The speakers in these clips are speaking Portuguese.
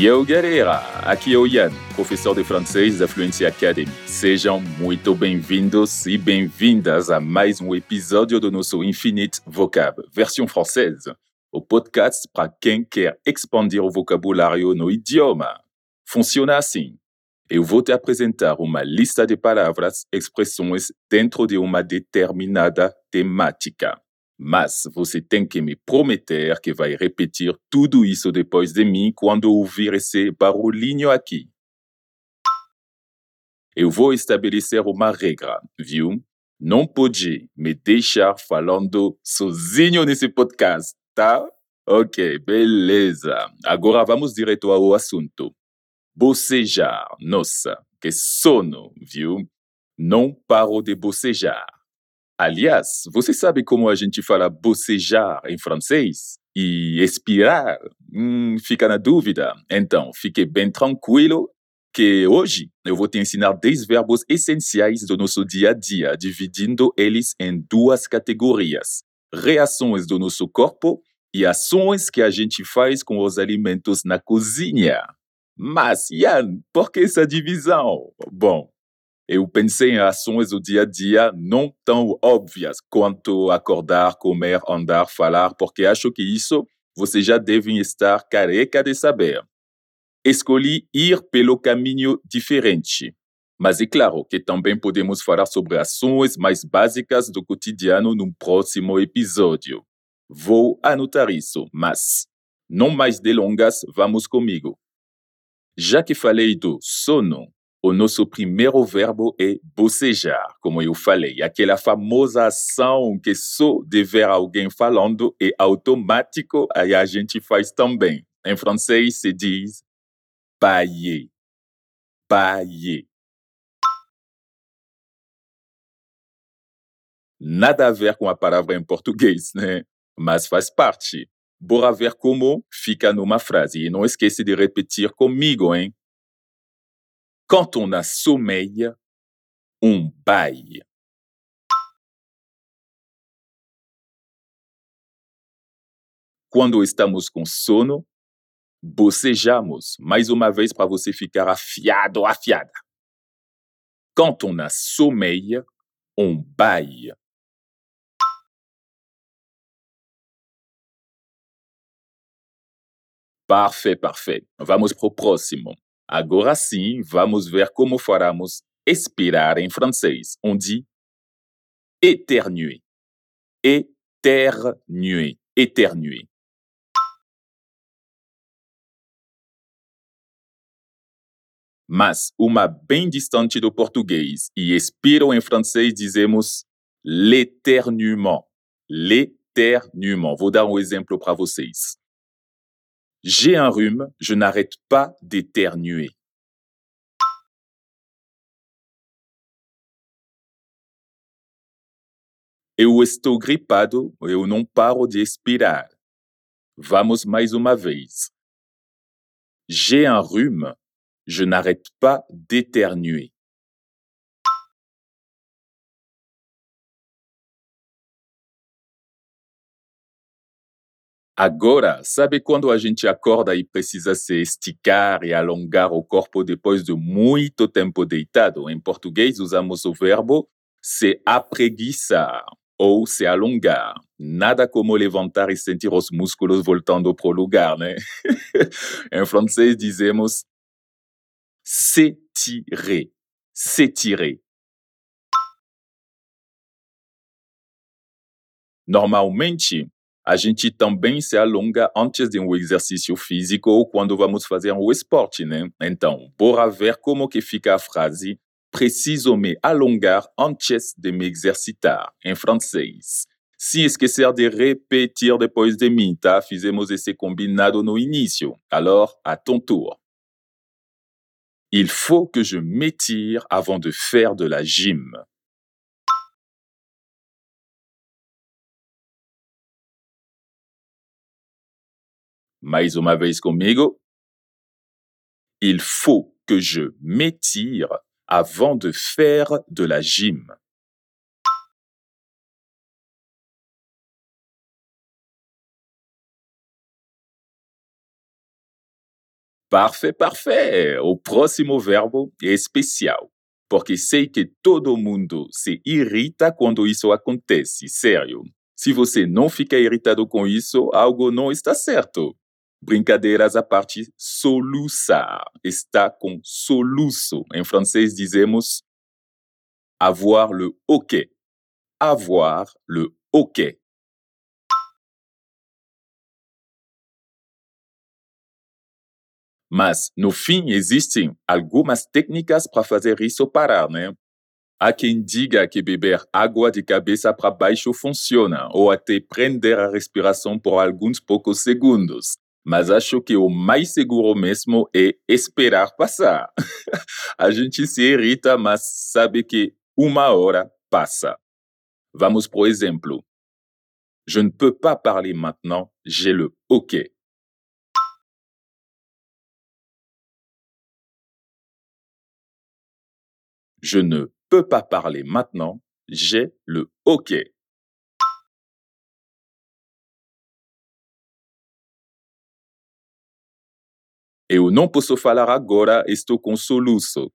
Yo galera, aqui é o Ian, professor de francês da Fluency Academy. Sejam muito bem-vindos e bem-vindas a mais um episódio do nosso Infinite Vocab, versão francesa, o podcast para quem quer expandir o vocabulário no idioma. Funciona assim. Eu vou te apresentar uma lista de palavras, expressões dentro de uma determinada temática. Mas você tem que me prometer que vai repetir tudo isso depois de mim quando ouvir esse barulhinho aqui. Eu vou estabelecer uma regra, viu? Não pode me deixar falando sozinho nesse podcast, tá? Ok, beleza. Agora vamos direto ao assunto. Bocejar. Nossa, que sono, viu? Não paro de bocejar. Aliás, você sabe como a gente fala bocejar em francês? E expirar? Hum, fica na dúvida? Então, fique bem tranquilo que hoje eu vou te ensinar 10 verbos essenciais do nosso dia a dia, dividindo eles em duas categorias: reações do nosso corpo e ações que a gente faz com os alimentos na cozinha. Mas, Ian, por que essa divisão? Bom, eu pensei em ações do dia a dia não tão óbvias quanto acordar, comer, andar, falar, porque acho que isso vocês já devem estar careca de saber. Escolhi ir pelo caminho diferente. Mas é claro que também podemos falar sobre ações mais básicas do cotidiano num próximo episódio. Vou anotar isso, mas não mais delongas, vamos comigo. Já que falei do sono, o nosso primeiro verbo é bocejar, como eu falei, aquela famosa ação que só de ver alguém falando é automático, aí a gente faz também. Em francês se diz bailler. Bailler. Nada a ver com a palavra em português, né? Mas faz parte. Bora ver como fica numa frase. E não esqueça de repetir comigo, hein? Quand on a sommeil, on. Quando estamos com sono, bocejamos. Mais uma vez para você ficar afiado, afiada. Quand on a sommeil, on baille. Parfait, parfait. Vamos pro próximo. Agora sim, vamos ver como faremos expirar em francês. On dit éternuer. Éternuer. Éternuer. Mas uma bem distante do português e expiro em francês dizemos l'éternuement. L'éternuement. Vou dar um exemplo para vocês. J'ai un rhume, je n'arrête pas d'éternuer. Eu estou gripado, eu não paro de expirar. Vamos mais uma vez. J'ai un rhume, je n'arrête pas d'éternuer. Agora, sabe quando a gente acorda e precisa se esticar e alongar o corpo depois de muito tempo deitado? Em português, usamos o verbo se apreguiçar ou se alongar. Nada como levantar e sentir os músculos voltando para o lugar, né? em francês, dizemos s'étirer. S'étirer. Normalmente, a gente também se alonga antes de um exercício físico ou quando vamos fazer um esporte, né? Então, bora ver como que fica a frase preciso me alongar antes de me exercitar, em francês. Se esquecer de repetir depois de mim, tá? Fizemos esse combinado no início. Alors, à ton tour. Il faut que je m'étire avant de faire de la gym. Mais uma vez comigo. Il faut que je m'étire avant de faire de la gym. Parfait, parfait. O próximo verbo é especial, porque sei que todo mundo se irrita quando isso acontece, sério. Se você não fica irritado com isso, algo não está certo. Brincadeiras à parte, soluçar está com soluço. Em francês dizemos avoir le OK. Avoir le OK. Mas, no fim, existem algumas técnicas para fazer isso parar, né? Há quem diga que beber água de cabeça para baixo funciona, ou até prender a respiração por alguns poucos segundos. Mas acho que o mais seguro mesmo é esperar passar. a gente se irrita, mas sabe que uma hora passa. Vamos por exemplo. Je ne peux pas parler maintenant, j'ai le OK. Je ne peux pas parler maintenant, j'ai le OK. Eu não posso falar agora, estou com soluço.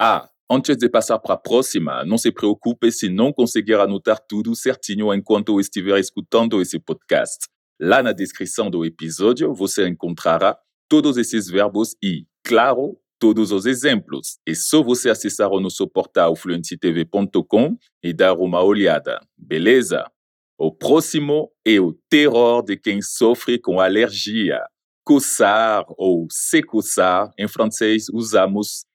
Ah, antes de passar para a próxima, não se preocupe se não conseguir anotar tudo certinho enquanto estiver escutando esse podcast. Lá na descrição do episódio você encontrará todos esses verbos e, claro, todos os exemplos. É só você acessar o nosso portal fluencytv.com e dar uma olhada, beleza? O próximo é o terror de quem sofre com alergia. Coçar ou se coçar, em francês usamos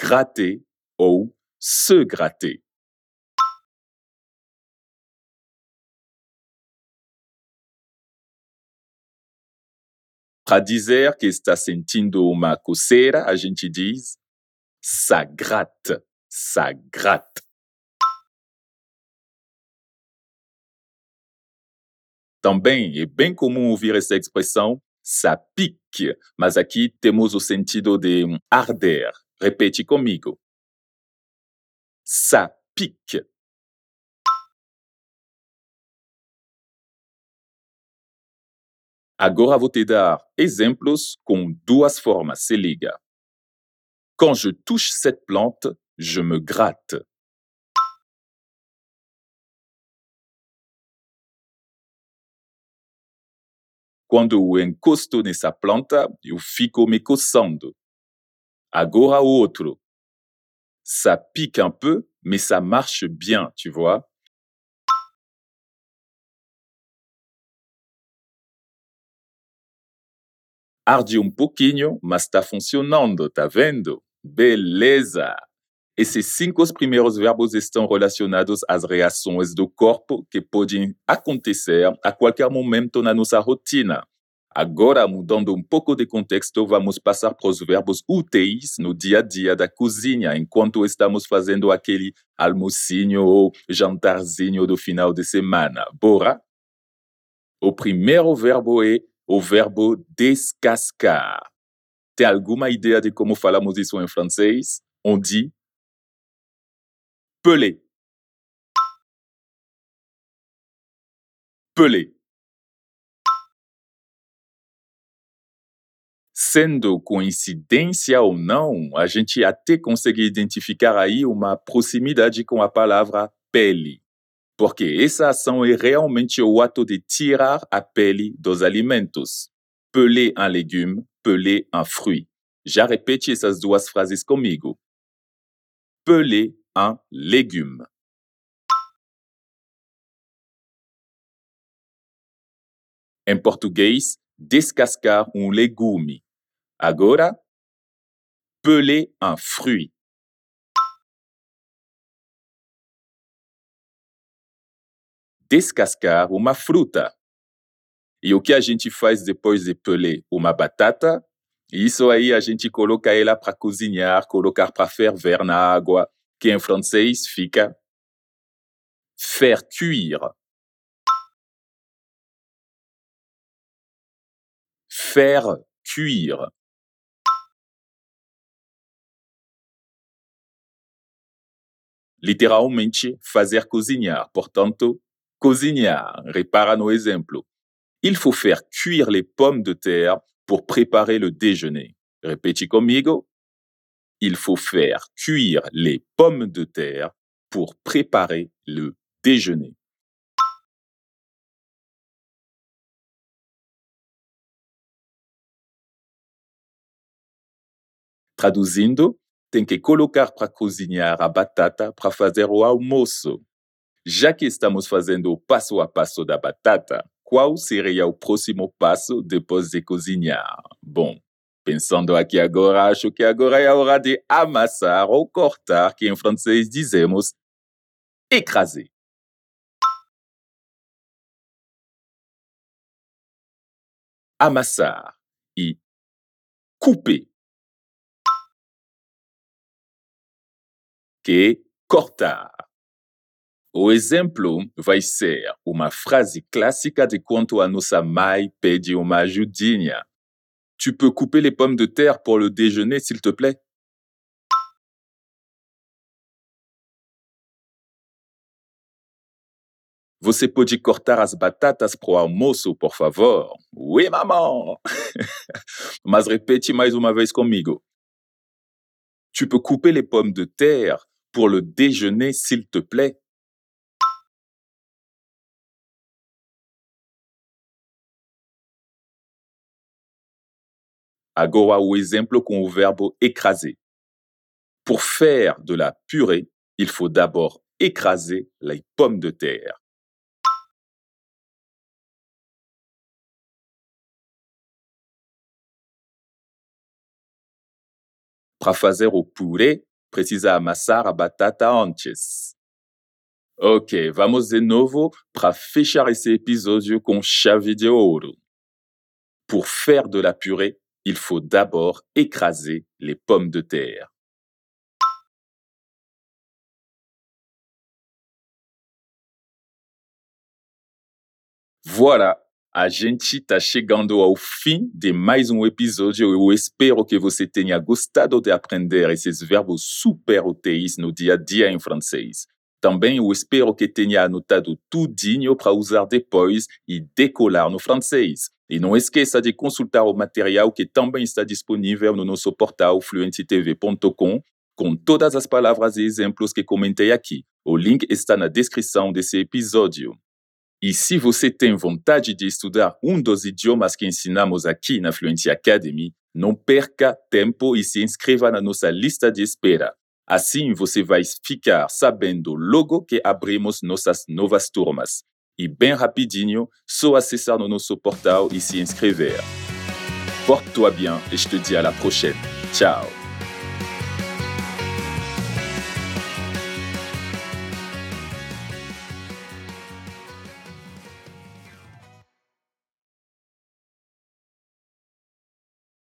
gratter ou se gratter. Para dizer que está sentindo uma coceira, a gente diz ça gratte, ça gratte. Também é bem comum ouvir essa expressão ça pique, mas temos o sentido de arder. Repete comigo. Ça pique. Agora vou te dar exemplos com duas formas, se liga. Quand je touche cette plante, je me gratte. Quando eu encosto nessa planta, eu fico me coçando. Agora outro. Ça pique un peu, mais ça marche bien, tu vois. Arde um pouquinho, mas está funcionando, tá vendo? Beleza! Esses cinco primeiros verbos estão relacionados às reações do corpo que podem acontecer a qualquer momento na nossa rotina. Agora, mudando um pouco de contexto, vamos passar para os verbos úteis no dia a dia da cozinha, enquanto estamos fazendo aquele almocinho ou jantarzinho do final de semana. Bora? O primeiro verbo é o verbo descascar. Tem alguma ideia de como falamos isso em francês? On dit peler. Peler. Sendo coincidência ou não, a gente até consegue identificar aí uma proximidade com a palavra pele porque essa ação é realmente o ato de tirar a pele dos alimentos. Peler un légume, peler un fruit. Já repete essas duas frases comigo. Peler un légume. Em português, descascar um legume. Agora, peler un fruit. descascar uma fruta. E o que a gente faz depois de peler uma batata? Isso aí a gente coloca ela para cozinhar, colocar para ferver na água, que em francês fica faire cuire. Faire cuire. Literalmente, fazer cozinhar. Portanto, Cozinhar, répara nos exemples. Il faut faire cuire les pommes de terre pour préparer le déjeuner. Répétez comigo. Il faut faire cuire les pommes de terre pour préparer le déjeuner. Traduzindo, tem que colocar para cozinhar a batata para fazer o almoço. Já que estamos fazendo o passo a passo da batata, qual seria o próximo passo depois de cozinhar? Bom, pensando aqui agora, acho que agora é a hora de amassar ou cortar, que em francês dizemos écraser. Amassar e couper. Que cortar. O exemplo vai ser uma frase clássica de quando a nossa mãe pede uma ajudinha. Tu peux couper les pommes de terre pour le déjeuner, s'il te plaît? Você pode cortar as batatas para o almoço, por favor? Oui, maman! Mais vez comigo. Tu peux couper les pommes de terre pour le déjeuner, s'il te plaît? Agora o exemplo com o verbo écraser. Pour faire de la purée, il faut d'abord écraser les pommes de terre. Para fazer o purê, precisa amassar a batata antes. Ok, vamos de novo para fechar esse episódio com chave de ouro. Pour faire de la purée, il faut d'abord écraser les pommes de terre. Voilà, a gente está chegando ao fim de mais um episódio. Eu espero que você tenha gostado de aprender esses verbos super úteis no dia a dia em francês. Também eu espero que tenha anotado tudinho para usar depois e decolar no francês. E não esqueça de consultar o material que também está disponível no nosso portal fluencytv.com com todas as palavras e exemplos que comentei aqui. O link está na descrição desse episódio. E se você tem vontade de estudar um dos idiomas que ensinamos aqui na Fluency Academy, não perca tempo e se inscreva na nossa lista de espera. Assim você vai ficar sabendo logo que abrimos nossas novas turmas. E bem rapidinho, só acessar no nosso portal e se inscrever. Porte-toi bien et je te dis à la prochaine. Ciao